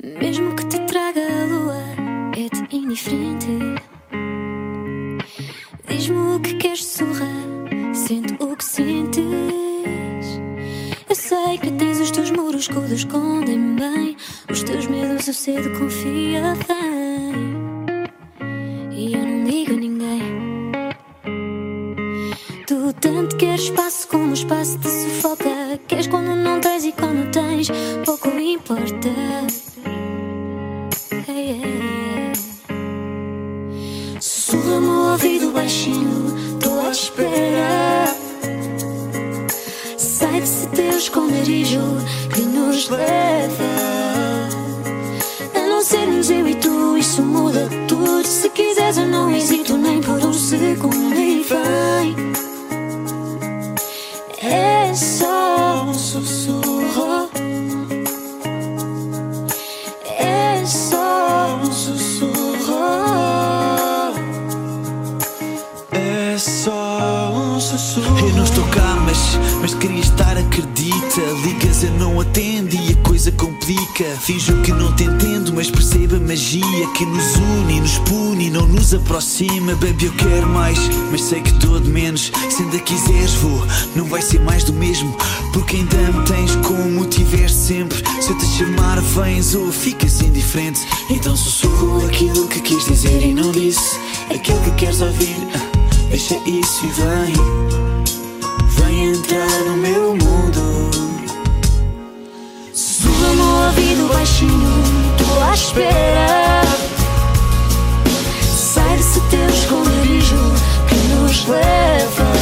Mesmo que te traga a lua, é-te indiferente. Diz-me o que queres sorrar, sente o que sentes. Eu sei que tens os teus muros que o escondem bem. Os teus medos eu cedo confia bem. E eu não ligo a ninguém. Tu tanto queres espaço como o espaço te sufoca. Queres quando não tens e quando tens, pouco importa. Ouvido baixinho, tô à espera. Sai desse teu esconderijo que nos leva a não sermos eu e tu. Isso muda tudo. Se quiseres, eu não hesito Eu não estou cá, mas, mas queria estar, acredita. Ligas, eu não atendo e a coisa complica. Finjo que não te entendo, mas percebo a magia que nos une, nos pune não nos aproxima. Baby, eu quero mais, mas sei que todo menos. Se ainda quiseres, vou, não vai ser mais do mesmo. Porque ainda me tens como tiveste sempre. Se eu te chamar, vens ou ficas indiferente. Então sussurro aquilo que quis dizer e não disse. Aquilo que queres ouvir. ah, Deixa isso e vem entrar no meu mundo. Sussurra-me ao ouvido baixinho, tô à espera. Sai desse teu esconderijo que nos leva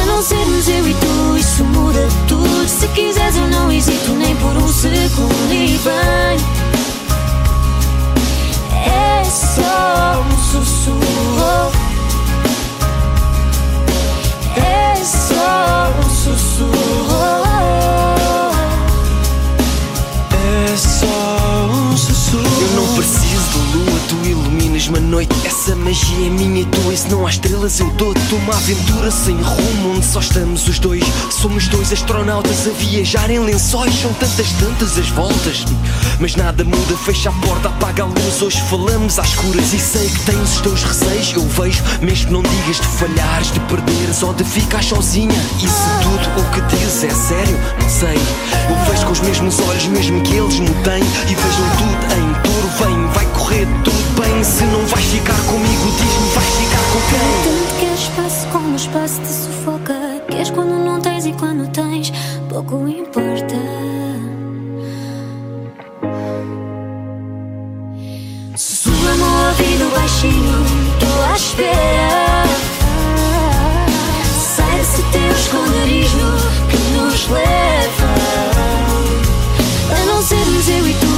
a não sermos eu e tu. Isso muda tudo. Se quiseres, eu não hesito nem por um segundo. Iluminas-me a noite. Essa magia é minha e tua, e se não há estrelas eu dou-te uma aventura sem rumo, onde só estamos os dois. Somos dois astronautas a viajar em lençóis, são tantas, tantas as voltas. Mas nada muda, fecha a porta, apaga a luz. Hoje falamos às escuras e sei que tens os teus receios. Eu vejo, mesmo que não digas de falhares, de perderes ou de ficar sozinha. E se tudo o que dizes é sério, não sei. Eu vejo com os mesmos olhos, mesmo que eles me têm. E vejam tudo em te sufoca. Queres quando não tens e quando tens, pouco importa. Sussurra no ouvido baixinho, estou à espera. Sai desse teu esconderijo que nos leva a não sermos eu e tu.